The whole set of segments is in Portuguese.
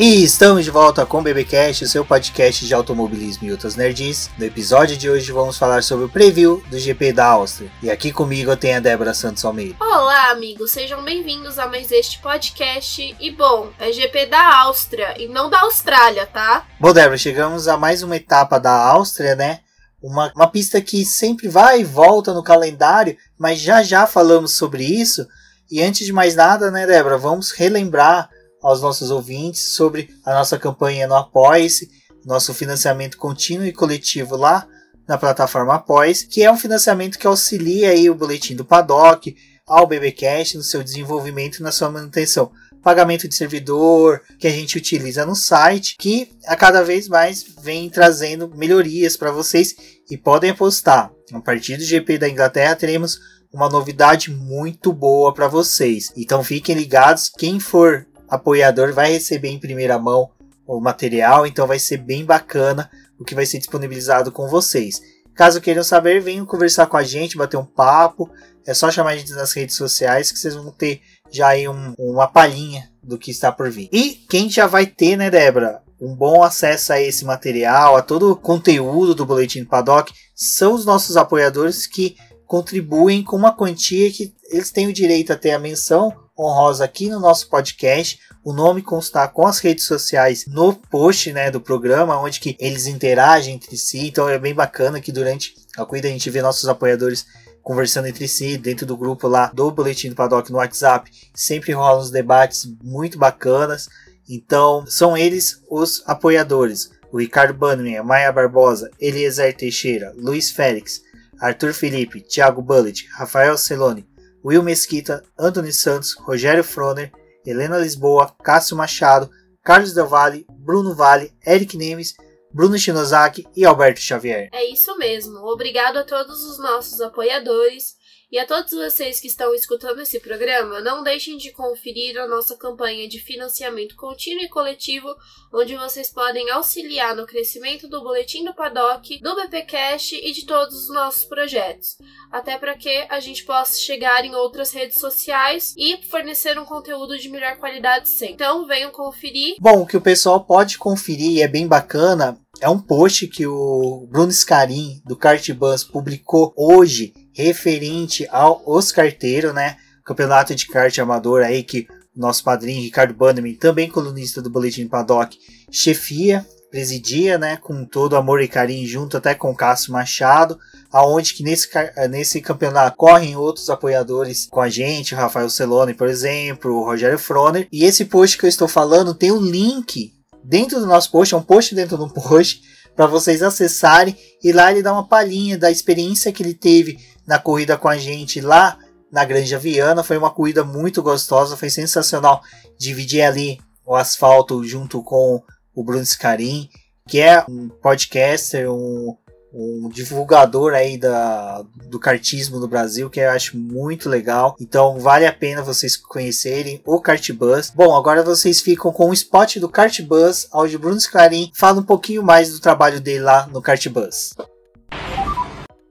E estamos de volta com o BBcast, o seu podcast de automobilismo e outras nerds. No episódio de hoje vamos falar sobre o preview do GP da Áustria. E aqui comigo eu tenho a Débora Santos Almeida. Olá, amigos, sejam bem-vindos a mais este podcast. E bom, é GP da Áustria e não da Austrália, tá? Bom, Débora, chegamos a mais uma etapa da Áustria, né? Uma, uma pista que sempre vai e volta no calendário, mas já já falamos sobre isso. E antes de mais nada, né, Débora, vamos relembrar aos nossos ouvintes sobre a nossa campanha no Apoia-se, nosso financiamento contínuo e coletivo lá na plataforma Apoia-se, que é um financiamento que auxilia aí o boletim do Paddock, ao BBcast no seu desenvolvimento e na sua manutenção. Pagamento de servidor que a gente utiliza no site, que a cada vez mais vem trazendo melhorias para vocês e podem apostar. A partir do GP da Inglaterra teremos uma novidade muito boa para vocês. Então fiquem ligados, quem for apoiador vai receber em primeira mão o material, então vai ser bem bacana o que vai ser disponibilizado com vocês. Caso queiram saber, venham conversar com a gente, bater um papo. É só chamar a gente nas redes sociais que vocês vão ter já aí um, uma palhinha do que está por vir. E quem já vai ter, né, Débora? Um bom acesso a esse material, a todo o conteúdo do Boletim do Paddock, são os nossos apoiadores que contribuem com uma quantia que eles têm o direito a ter a menção honrosa aqui no nosso podcast. O nome constar com as redes sociais no post né, do programa, onde que eles interagem entre si. Então é bem bacana que durante a cuida a gente vê nossos apoiadores conversando entre si dentro do grupo lá do Boletim do Paddock no WhatsApp. Sempre rolam uns debates muito bacanas. Então são eles os apoiadores. O Ricardo Bannerman, Maia Barbosa, Eliezer Teixeira, Luiz Félix, Arthur Felipe, Thiago Bullet, Rafael Celone, Will Mesquita, Anthony Santos, Rogério Froner, Helena Lisboa, Cássio Machado, Carlos Del Valle, Bruno Vale, Eric Nemes, Bruno Shinozaki e Alberto Xavier. É isso mesmo. Obrigado a todos os nossos apoiadores. E a todos vocês que estão escutando esse programa, não deixem de conferir a nossa campanha de financiamento contínuo e coletivo, onde vocês podem auxiliar no crescimento do Boletim do Paddock, do BPcast e de todos os nossos projetos, até para que a gente possa chegar em outras redes sociais e fornecer um conteúdo de melhor qualidade sempre. Então, venham conferir. Bom, o que o pessoal pode conferir é bem bacana é um post que o Bruno Scarin do Kart Bus publicou hoje referente ao os carteiros, né? Campeonato de kart amador aí que nosso padrinho Ricardo Bannerman, também colunista do Boletim Paddock, chefia, presidia, né, com todo amor e carinho junto até com Cássio Machado, aonde que nesse, nesse campeonato correm outros apoiadores com a gente, o Rafael Celone, por exemplo, o Rogério Froner, e esse post que eu estou falando tem um link dentro do nosso post, é um post dentro do post, para vocês acessarem e lá ele dá uma palhinha da experiência que ele teve na corrida com a gente lá na Granja Viana. Foi uma corrida muito gostosa, foi sensacional dividir ali o asfalto junto com o Bruno Scarim, que é um podcaster, um, um divulgador aí da, do kartismo no Brasil, que eu acho muito legal. Então vale a pena vocês conhecerem o Kartbus. Bom, agora vocês ficam com o spot do Kartbus, onde Bruno Scarim fala um pouquinho mais do trabalho dele lá no Kartbus.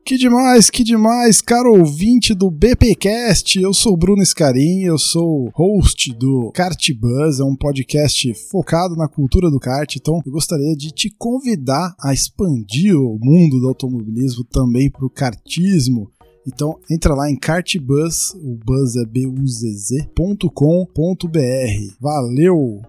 Que demais, que demais, caro ouvinte do BPcast. Eu sou Bruno Scarim, eu sou host do Kart Buzz, é um podcast focado na cultura do kart. Então, eu gostaria de te convidar a expandir o mundo do automobilismo também para o kartismo. Então, entra lá em kartbuzz, o buzz é buzz.com.br. Valeu!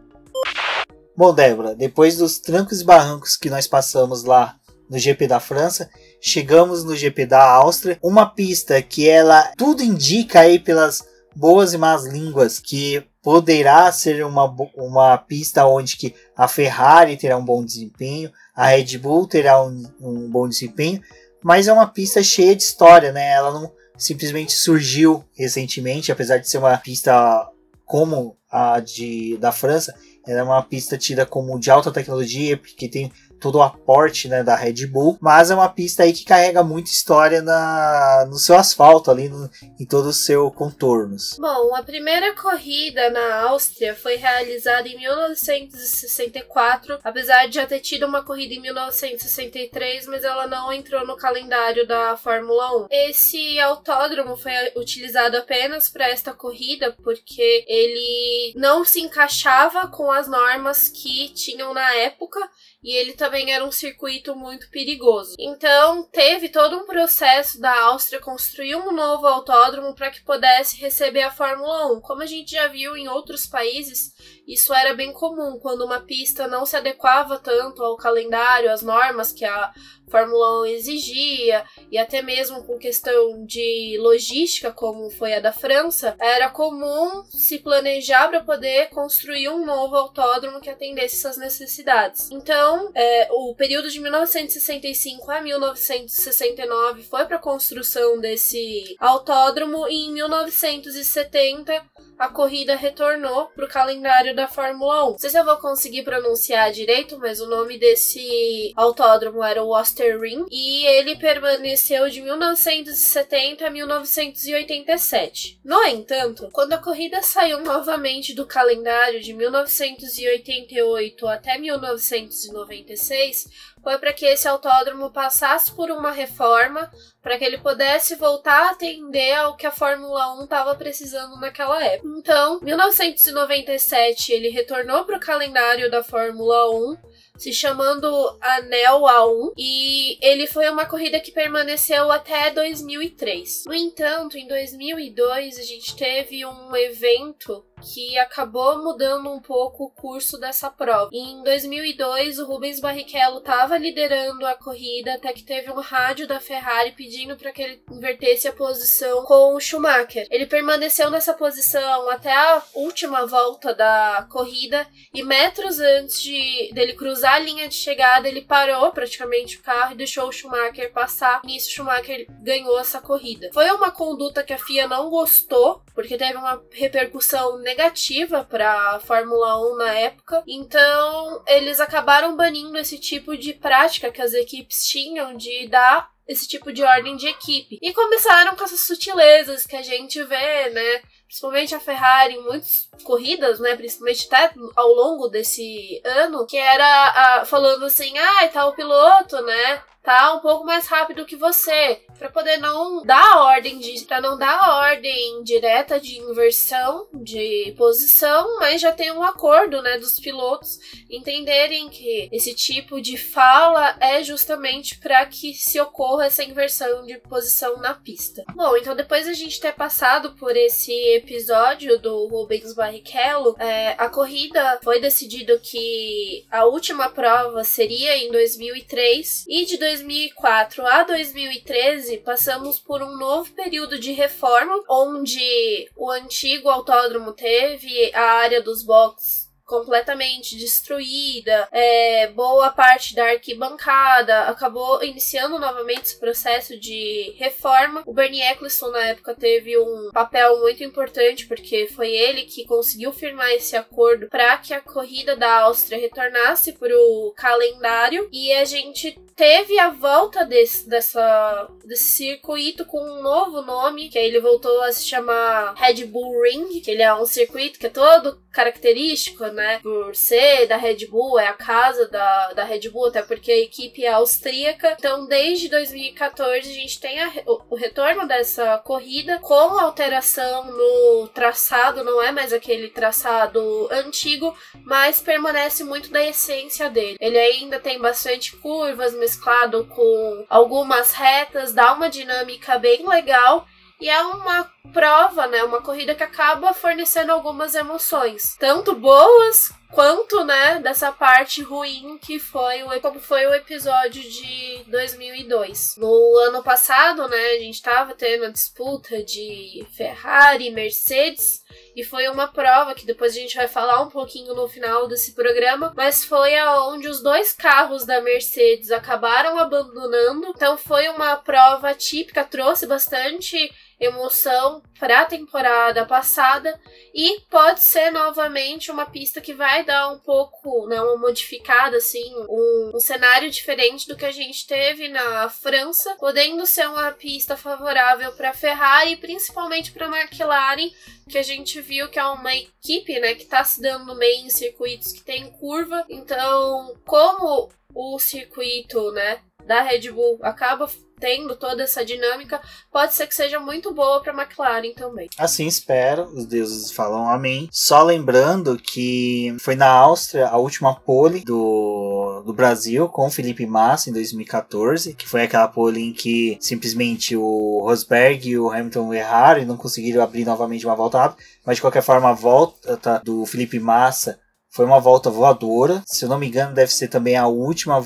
Bom, Débora, depois dos trancos e barrancos que nós passamos lá no GP da França, chegamos no GP da Áustria, uma pista que ela tudo indica aí pelas boas e más línguas que poderá ser uma, uma pista onde que a Ferrari terá um bom desempenho, a Red Bull terá um, um bom desempenho, mas é uma pista cheia de história, né? Ela não simplesmente surgiu recentemente, apesar de ser uma pista como a de, da França, ela é uma pista tida como de alta tecnologia, porque tem todo o aporte né, da Red Bull, mas é uma pista aí que carrega muita história na, no seu asfalto ali, no, em todo o seu contornos. Bom, a primeira corrida na Áustria foi realizada em 1964, apesar de já ter tido uma corrida em 1963, mas ela não entrou no calendário da Fórmula 1. Esse autódromo foi utilizado apenas para esta corrida porque ele não se encaixava com as normas que tinham na época e ele também era um circuito muito perigoso. Então, teve todo um processo da Áustria construir um novo autódromo para que pudesse receber a Fórmula 1. Como a gente já viu em outros países, isso era bem comum quando uma pista não se adequava tanto ao calendário, às normas que a Fórmula 1 exigia, e até mesmo com questão de logística, como foi a da França, era comum se planejar para poder construir um novo autódromo que atendesse essas necessidades. Então, é, o período de 1965 a 1969 foi para a construção desse autódromo, e em 1970 a corrida retornou para o calendário da Fórmula 1. Não sei se eu vou conseguir pronunciar direito, mas o nome desse autódromo era o Ring e ele permaneceu de 1970 a 1987. No entanto, quando a corrida saiu novamente do calendário de 1988 até 1996, foi para que esse autódromo passasse por uma reforma para que ele pudesse voltar a atender ao que a Fórmula 1 estava precisando naquela época. Então, 1997 ele retornou para o calendário da Fórmula 1 se chamando Anel A1 e ele foi uma corrida que permaneceu até 2003. No entanto, em 2002 a gente teve um evento que acabou mudando um pouco o curso dessa prova. Em 2002, o Rubens Barrichello estava liderando a corrida até que teve um rádio da Ferrari pedindo para que ele invertesse a posição com o Schumacher. Ele permaneceu nessa posição até a última volta da corrida e metros antes de dele cruzar a linha de chegada, ele parou praticamente o carro e deixou o Schumacher passar. Nisso, o Schumacher ganhou essa corrida. Foi uma conduta que a FIA não gostou, porque teve uma repercussão negativa para a Fórmula 1 na época. Então, eles acabaram banindo esse tipo de prática que as equipes tinham de dar esse tipo de ordem de equipe. E começaram com essas sutilezas que a gente vê, né? Principalmente a Ferrari em muitas corridas, né? Principalmente até ao longo desse ano, que era falando assim, ah, tá o piloto, né? Tá um pouco mais rápido que você, para poder não dar ordem de, para não dar ordem direta de inversão de posição, mas já tem um acordo, né, dos pilotos entenderem que esse tipo de fala é justamente para que se ocorra essa inversão de posição na pista. Bom, então depois a gente ter passado por esse episódio do Rubens Barrichello, é, a corrida foi decidido que a última prova seria em 2003 e de 2004 a 2013, passamos por um novo período de reforma, onde o antigo autódromo teve a área dos boxes completamente destruída, é, boa parte da arquibancada acabou iniciando novamente esse processo de reforma. O Bernie Eccleston na época teve um papel muito importante porque foi ele que conseguiu firmar esse acordo para que a corrida da Áustria retornasse para o calendário e a gente teve a volta desse, dessa, desse circuito com um novo nome, que aí ele voltou a se chamar Red Bull Ring, que ele é um circuito que é todo característico, né? Por ser da Red Bull, é a casa da, da Red Bull, até porque a equipe é austríaca. Então, desde 2014, a gente tem a, o, o retorno dessa corrida com alteração no traçado, não é mais aquele traçado antigo, mas permanece muito da essência dele. Ele ainda tem bastante curvas, mesclado com algumas retas, dá uma dinâmica bem legal e é uma prova, né, uma corrida que acaba fornecendo algumas emoções, tanto boas quanto, né, dessa parte ruim que foi o como foi o episódio de 2002. No ano passado, né, a gente tava tendo a disputa de Ferrari e Mercedes e foi uma prova que depois a gente vai falar um pouquinho no final desse programa, mas foi aonde os dois carros da Mercedes acabaram abandonando. Então foi uma prova típica, trouxe bastante emoção para a temporada passada e pode ser novamente uma pista que vai dar um pouco, né, uma modificada assim, um, um cenário diferente do que a gente teve na França, podendo ser uma pista favorável para Ferrari, principalmente para McLaren, que a gente viu que é uma equipe, né, que está se dando bem em circuitos que tem curva. Então, como o circuito, né, da Red Bull acaba tendo toda essa dinâmica, pode ser que seja muito boa para McLaren também. Assim espero, os deuses falam amém. Só lembrando que foi na Áustria a última pole do, do Brasil com Felipe Massa em 2014, que foi aquela pole em que simplesmente o Rosberg e o Hamilton erraram e não conseguiram abrir novamente uma volta rápida, mas de qualquer forma a volta do Felipe Massa foi uma volta voadora. Se eu não me engano, deve ser também a última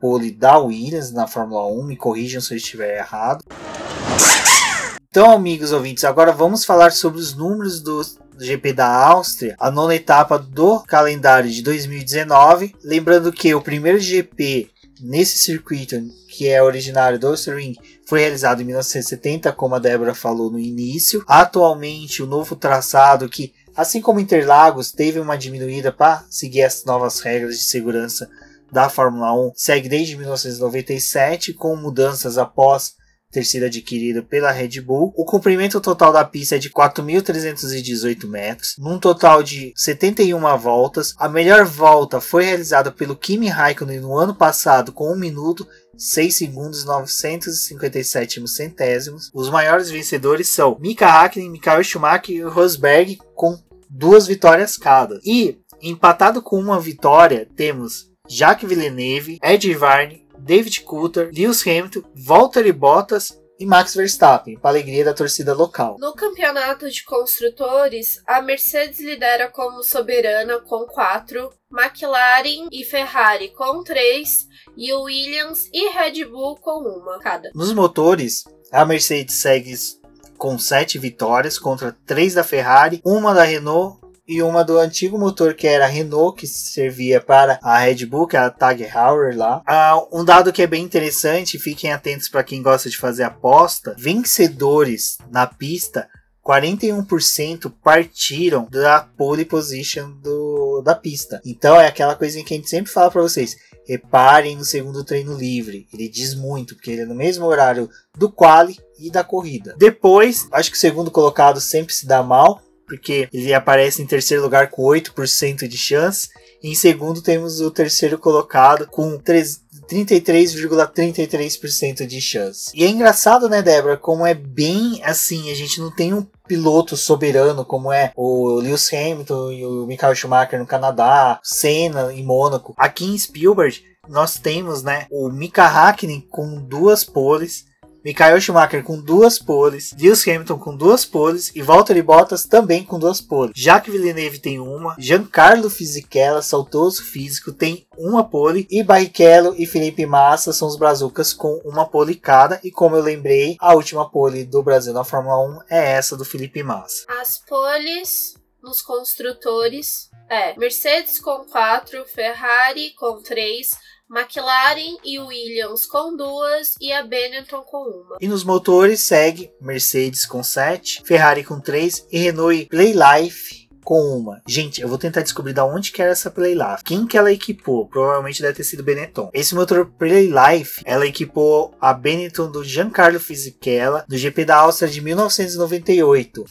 pole da Williams na Fórmula 1. Me corrijam se eu estiver errado. Então, amigos ouvintes, agora vamos falar sobre os números do GP da Áustria, a nona etapa do calendário de 2019. Lembrando que o primeiro GP nesse circuito, que é originário do Ring, foi realizado em 1970, como a Débora falou no início. Atualmente, o novo traçado que Assim como Interlagos teve uma diminuída para seguir as novas regras de segurança da Fórmula 1, segue desde 1997 com mudanças após ter sido adquirido pela Red Bull. O comprimento total da pista é de 4.318 metros, num total de 71 voltas. A melhor volta foi realizada pelo Kimi Raikkonen no ano passado com 1 minuto 6 segundos 957 centésimos. Os maiores vencedores são Mika Hakkinen, Michael Schumacher e Rosberg com duas vitórias cada. E empatado com uma vitória temos Jacques Villeneuve, Ed Varney, David Coulter, Lewis Hamilton, Valtteri Bottas e Max Verstappen, para alegria da torcida local. No campeonato de construtores, a Mercedes lidera como soberana com 4, McLaren e Ferrari com 3 e o Williams e Red Bull com uma cada. Nos motores, a Mercedes segue com 7 vitórias contra 3 da Ferrari, uma da Renault e uma do antigo motor que era a Renault, que servia para a Red Bull, que é a Tag Heuer lá. Ah, um dado que é bem interessante, fiquem atentos para quem gosta de fazer aposta: vencedores na pista 41% partiram da pole position do, da pista. Então é aquela coisinha que a gente sempre fala para vocês. Reparem no segundo treino livre. Ele diz muito, porque ele é no mesmo horário do quali e da corrida. Depois, acho que o segundo colocado sempre se dá mal, porque ele aparece em terceiro lugar com 8% de chance. Em segundo, temos o terceiro colocado com 33,33% de chance. E é engraçado, né, Débora, como é bem assim, a gente não tem um piloto soberano como é o Lewis Hamilton e o Michael Schumacher no Canadá, Senna em Mônaco. Aqui em Spielberg nós temos, né, o Mika Hakkinen com duas poles, Michael Schumacher com duas poles, Lewis Hamilton com duas poles e Valtteri Bottas também com duas poles. Jacques Villeneuve tem uma, Giancarlo Fisichella, saltoso físico, tem uma pole e Barrichello e Felipe Massa são os brazucas com uma pole cada e como eu lembrei, a última pole do Brasil na Fórmula 1 é essa do Felipe Massa. As poles nos construtores é Mercedes com 4, Ferrari com 3, McLaren e Williams com duas e a Benetton com uma. E nos motores segue Mercedes com 7, Ferrari com 3 e Renault Playlife com uma. Gente, eu vou tentar descobrir da onde que era essa Playlife. Quem que ela equipou? Provavelmente deve ter sido Benetton. Esse motor Playlife, ela equipou a Benetton do Giancarlo Fisichella do GP da Áustria de 1998.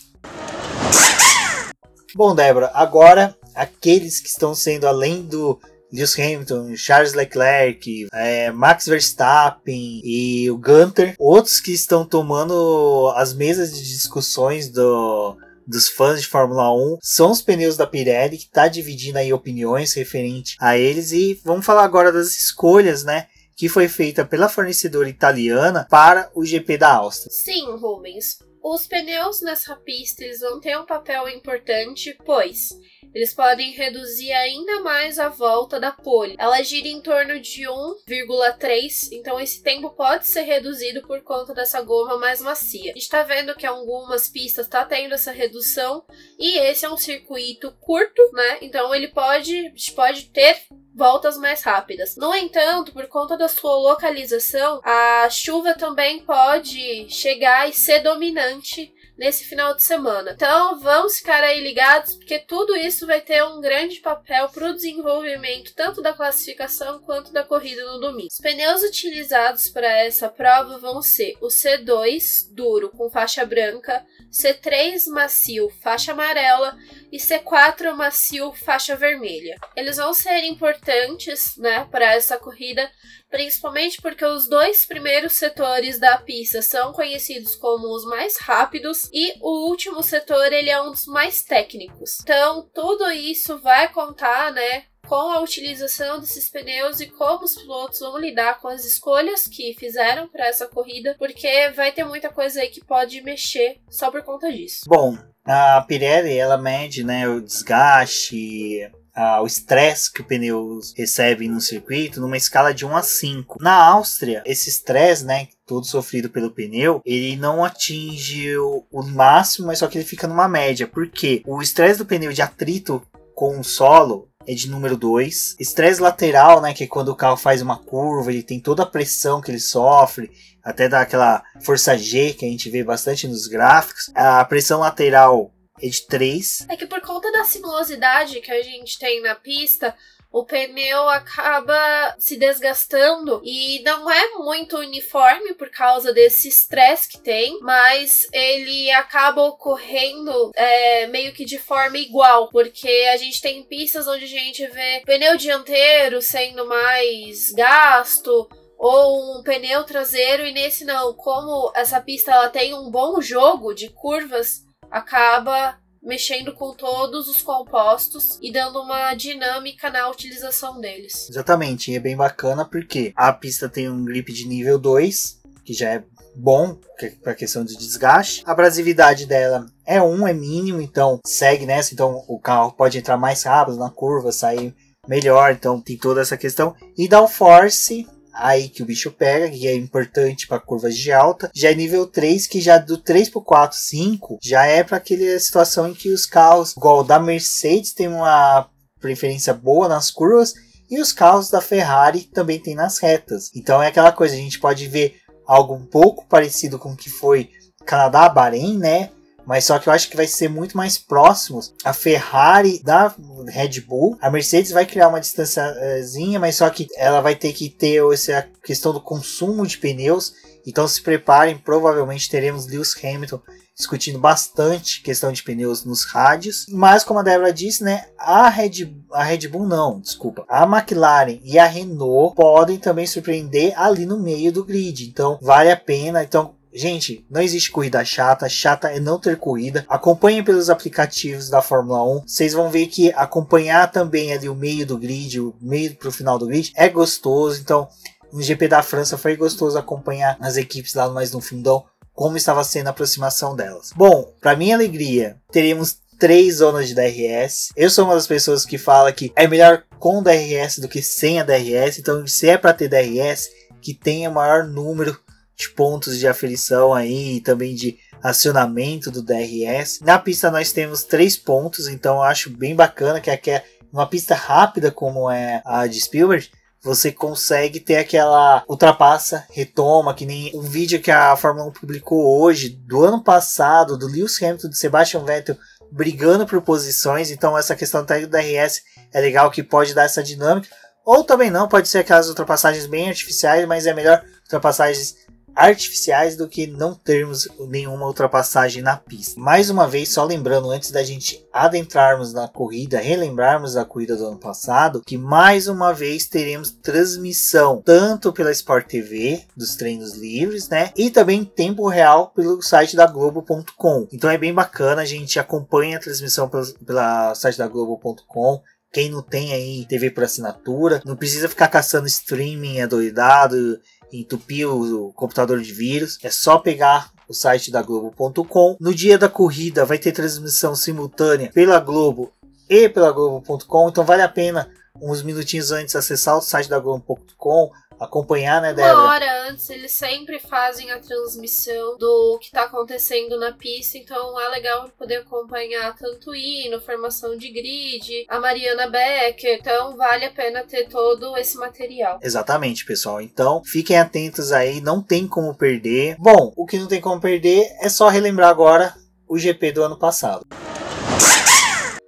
Bom, Débora, agora aqueles que estão sendo além do Lewis Hamilton, Charles Leclerc, é, Max Verstappen e o Gunter, outros que estão tomando as mesas de discussões do, dos fãs de Fórmula 1 são os pneus da Pirelli, que está dividindo aí opiniões referente a eles. E vamos falar agora das escolhas, né? Que foi feita pela fornecedora italiana para o GP da Áustria. Sim, Rubens. Os pneus nessa pista eles vão ter um papel importante, pois eles podem reduzir ainda mais a volta da pole. Ela gira em torno de 1,3, então esse tempo pode ser reduzido por conta dessa goma mais macia. A gente está vendo que algumas pistas está tendo essa redução e esse é um circuito curto, né? Então ele pode, pode ter voltas mais rápidas. No entanto, por conta da sua localização, a chuva também pode chegar e ser dominante nesse final de semana. Então vamos ficar aí ligados, porque tudo isso vai ter um grande papel para o desenvolvimento tanto da classificação quanto da corrida no domingo. Os pneus utilizados para essa prova vão ser o C2 duro com faixa branca, C3 macio faixa amarela e C4 macio faixa vermelha. Eles vão ser importantes, né, para essa corrida principalmente porque os dois primeiros setores da pista são conhecidos como os mais rápidos e o último setor ele é um dos mais técnicos. Então, tudo isso vai contar, né, com a utilização desses pneus e como os pilotos vão lidar com as escolhas que fizeram para essa corrida, porque vai ter muita coisa aí que pode mexer só por conta disso. Bom, a Pirelli ela mede, né, o desgaste, ah, o estresse que o pneu recebe no circuito numa escala de 1 a 5. Na Áustria, esse estresse, né, todo sofrido pelo pneu, ele não atinge o, o máximo, mas só que ele fica numa média. Porque o estresse do pneu de atrito com o solo é de número 2. Estresse lateral, né, que é quando o carro faz uma curva, ele tem toda a pressão que ele sofre, até dá aquela força G que a gente vê bastante nos gráficos. A pressão lateral é de 3. É que por conta da sinuosidade que a gente tem na pista, o pneu acaba se desgastando e não é muito uniforme por causa desse estresse que tem, mas ele acaba ocorrendo é, meio que de forma igual, porque a gente tem pistas onde a gente vê pneu dianteiro sendo mais gasto ou um pneu traseiro e nesse não, como essa pista ela tem um bom jogo de curvas acaba mexendo com todos os compostos e dando uma dinâmica na utilização deles. Exatamente, e é bem bacana porque a pista tem um grip de nível 2, que já é bom para questão de desgaste. A abrasividade dela é 1, é mínimo, então segue nessa, então o carro pode entrar mais rápido na curva, sair melhor, então tem toda essa questão. E downforce aí que o bicho pega, que é importante para curvas de alta. Já é nível 3, que já do 3 pro 4, 5, já é para aquela situação em que os carros, igual o da Mercedes, tem uma preferência boa nas curvas e os carros da Ferrari também tem nas retas. Então é aquela coisa, a gente pode ver algo um pouco parecido com o que foi Canadá, Bahrein, né? Mas só que eu acho que vai ser muito mais próximos a Ferrari da Red Bull. A Mercedes vai criar uma distânciazinha, mas só que ela vai ter que ter essa questão do consumo de pneus. Então se preparem, provavelmente teremos Lewis Hamilton discutindo bastante questão de pneus nos rádios. Mas como a Débora disse, né, a Red, a Red Bull não, desculpa. A McLaren e a Renault podem também surpreender ali no meio do grid. Então vale a pena. Então Gente, não existe corrida chata, chata é não ter corrida. Acompanhem pelos aplicativos da Fórmula 1. Vocês vão ver que acompanhar também ali o meio do grid, o meio pro final do grid, é gostoso. Então, no GP da França foi gostoso acompanhar as equipes lá mais no fundão, como estava sendo a aproximação delas. Bom, para minha alegria, teremos três zonas de DRS. Eu sou uma das pessoas que fala que é melhor com DRS do que sem a DRS. Então, se é para ter DRS, que tenha maior número de pontos de aferição aí e também de acionamento do DRS. Na pista nós temos três pontos, então eu acho bem bacana que aqui é uma pista rápida como é a de Spielberg. Você consegue ter aquela ultrapassa, retoma, que nem um vídeo que a Fórmula 1 publicou hoje, do ano passado, do Lewis Hamilton, do Sebastian Vettel, brigando por posições. Então, essa questão do DRS é legal que pode dar essa dinâmica. Ou também não, pode ser aquelas ultrapassagens bem artificiais, mas é melhor ultrapassagens artificiais do que não termos nenhuma ultrapassagem na pista. Mais uma vez, só lembrando antes da gente adentrarmos na corrida, relembrarmos da corrida do ano passado, que mais uma vez teremos transmissão tanto pela Sport TV dos treinos livres, né, e também em tempo real pelo site da Globo.com. Então é bem bacana, a gente acompanha a transmissão pela, pela site da Globo.com. Quem não tem aí TV por assinatura, não precisa ficar caçando streaming adoidado entupir o computador de vírus. É só pegar o site da Globo.com. No dia da corrida vai ter transmissão simultânea pela Globo e pela Globo.com, então vale a pena uns minutinhos antes acessar o site da Globo.com, acompanhar, né, Débora? Uma hora antes, eles sempre fazem a transmissão do que tá acontecendo na pista, então é legal poder acompanhar tanto o hino, formação de grid, a Mariana Becker, então vale a pena ter todo esse material. Exatamente, pessoal. Então, fiquem atentos aí, não tem como perder. Bom, o que não tem como perder é só relembrar agora o GP do ano passado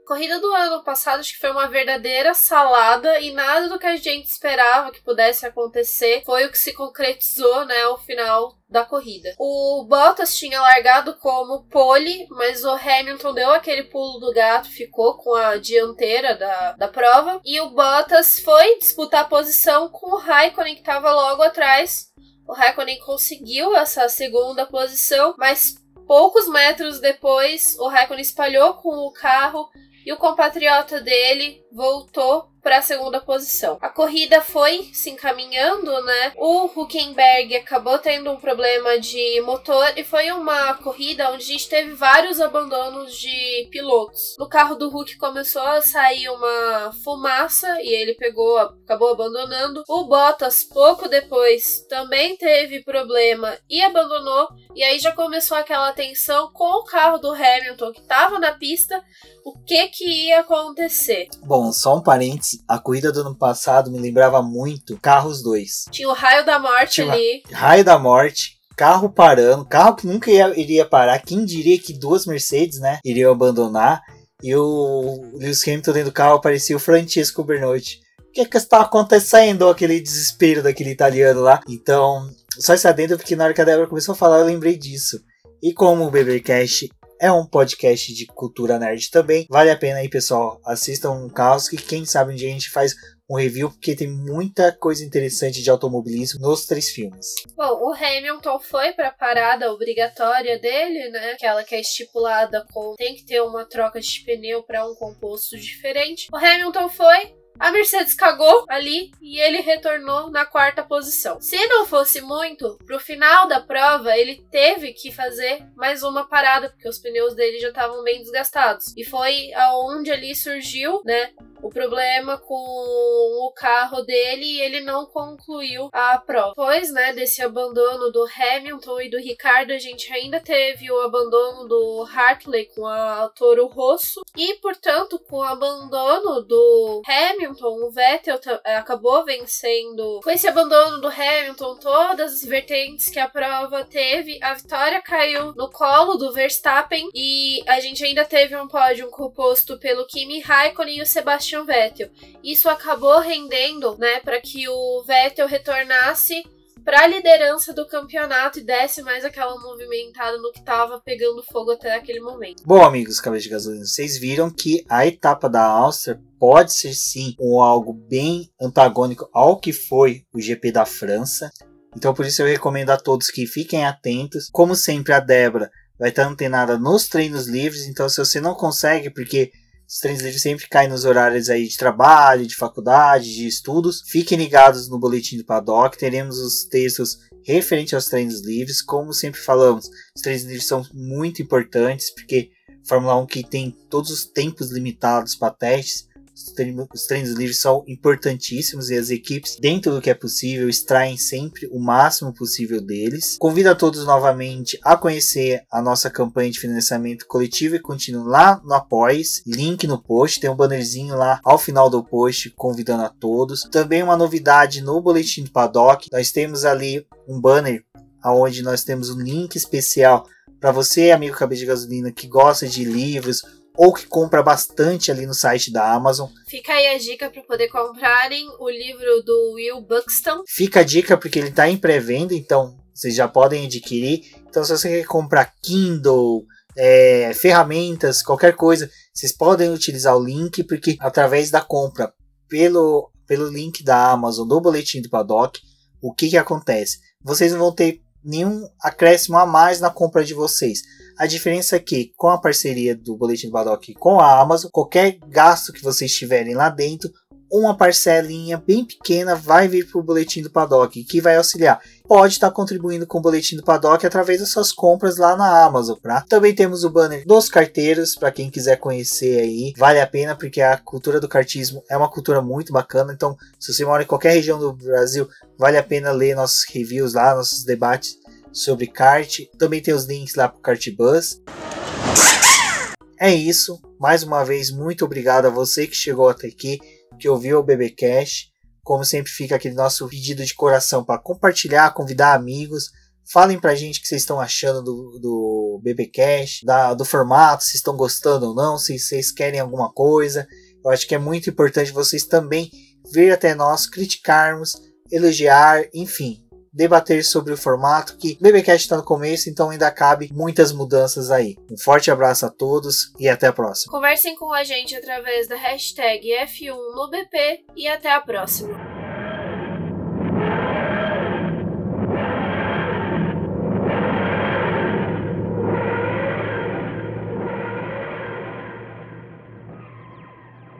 corrida do ano passado acho que foi uma verdadeira salada e nada do que a gente esperava que pudesse acontecer foi o que se concretizou, né, ao final da corrida. O Bottas tinha largado como pole, mas o Hamilton deu aquele pulo do gato, ficou com a dianteira da, da prova. E o Bottas foi disputar a posição com o Raikkonen, que estava logo atrás. O Raikkonen conseguiu essa segunda posição, mas poucos metros depois o Raikkonen espalhou com o carro e o compatriota dele voltou para a segunda posição. A corrida foi se encaminhando, né? O Huckenberg acabou tendo um problema de motor e foi uma corrida onde a gente teve vários abandonos de pilotos. No carro do Huck começou a sair uma fumaça e ele pegou, acabou abandonando. O Bottas pouco depois também teve problema e abandonou. E aí já começou aquela tensão com o carro do Hamilton que estava na pista. O que que ia acontecer? Bom, só um parênteses a corrida do ano passado me lembrava muito Carros 2. Tinha o raio da morte Tinha ali. Raio da morte. Carro parando, carro que nunca ia, iria parar. Quem diria que duas Mercedes, né, iriam abandonar? E o Lewis Hamilton dentro do carro parecia o Francesco Bernotti. O que, é que está acontecendo? Aquele desespero daquele italiano lá. Então, só esse adendo, porque na hora que a Débora começou a falar, eu lembrei disso. E como o BBcast é um podcast de cultura nerd também. Vale a pena aí, pessoal. Assistam um caos que quem sabe um dia a gente faz um review, porque tem muita coisa interessante de automobilismo nos três filmes. Bom, o Hamilton foi para a parada obrigatória dele, né? Aquela que é estipulada com tem que ter uma troca de pneu para um composto diferente. O Hamilton foi, a Mercedes cagou ali e ele retornou na quarta posição. Se não fosse muito, pro final da prova ele teve que fazer mais uma parada porque os pneus dele já estavam bem desgastados. E foi aonde ali surgiu, né, o problema com o carro dele e ele não concluiu a prova. Depois, né, desse abandono do Hamilton e do Ricardo, a gente ainda teve o abandono do Hartley com a Toro Rosso e, portanto, com o abandono do Hamilton, o Vettel acabou vencendo. Com esse abandono do Hamilton, todas as vertentes que a prova teve, a vitória caiu no colo do Verstappen e a gente ainda teve um pódio composto pelo Kimi Raikkonen e o Sebastian Sebastian Vettel. Isso acabou rendendo, né, para que o Vettel retornasse para a liderança do campeonato e desse mais aquela movimentada no que estava pegando fogo até aquele momento. Bom, amigos cabeça de gasolina, vocês viram que a etapa da Áustria pode ser sim um algo bem antagônico ao que foi o GP da França. Então por isso eu recomendo a todos que fiquem atentos. Como sempre a Débora vai estar antenada nos treinos livres, então se você não consegue porque os treinos livres sempre caem nos horários aí de trabalho, de faculdade, de estudos. Fiquem ligados no boletim do Paddock, teremos os textos referentes aos treinos livres. Como sempre falamos, os treinos livres são muito importantes, porque Fórmula 1 que tem todos os tempos limitados para testes, os treinos livres são importantíssimos e as equipes, dentro do que é possível, extraem sempre o máximo possível deles. Convido a todos novamente a conhecer a nossa campanha de financiamento coletivo e contínuo lá no Apoies, link no post, tem um bannerzinho lá ao final do post convidando a todos. Também uma novidade no boletim do Paddock, nós temos ali um banner onde nós temos um link especial para você, amigo cabeça de gasolina, que gosta de livros ou que compra bastante ali no site da Amazon. Fica aí a dica para poder comprarem o livro do Will Buxton. Fica a dica porque ele está em pré-venda, então vocês já podem adquirir. Então, se você quer comprar Kindle, é, ferramentas, qualquer coisa, vocês podem utilizar o link, porque através da compra pelo, pelo link da Amazon do Boletim do Paddock, o que, que acontece? Vocês não vão ter nenhum acréscimo a mais na compra de vocês. A diferença é que, com a parceria do Boletim do Paddock com a Amazon, qualquer gasto que vocês tiverem lá dentro, uma parcelinha bem pequena vai vir para o boletim do Paddock, que vai auxiliar. Pode estar contribuindo com o boletim do Paddock através das suas compras lá na Amazon. Tá? Também temos o banner dos carteiros, para quem quiser conhecer aí. Vale a pena, porque a cultura do cartismo é uma cultura muito bacana. Então, se você mora em qualquer região do Brasil, vale a pena ler nossos reviews lá, nossos debates sobre kart. Também tem os links lá para o Kartbus. É isso. Mais uma vez, muito obrigado a você que chegou até aqui, que ouviu o BBcast. Como sempre, fica aquele nosso pedido de coração para compartilhar, convidar amigos. Falem pra gente o que vocês estão achando do, do BBcast, da, do formato, se estão gostando ou não, se vocês querem alguma coisa. Eu acho que é muito importante vocês também vir até nós, criticarmos, elogiar, enfim, debater sobre o formato, que BBcast está no começo, então ainda cabe muitas mudanças aí. Um forte abraço a todos e até a próxima. Conversem com a gente através da hashtag F1 no BP e até a próxima.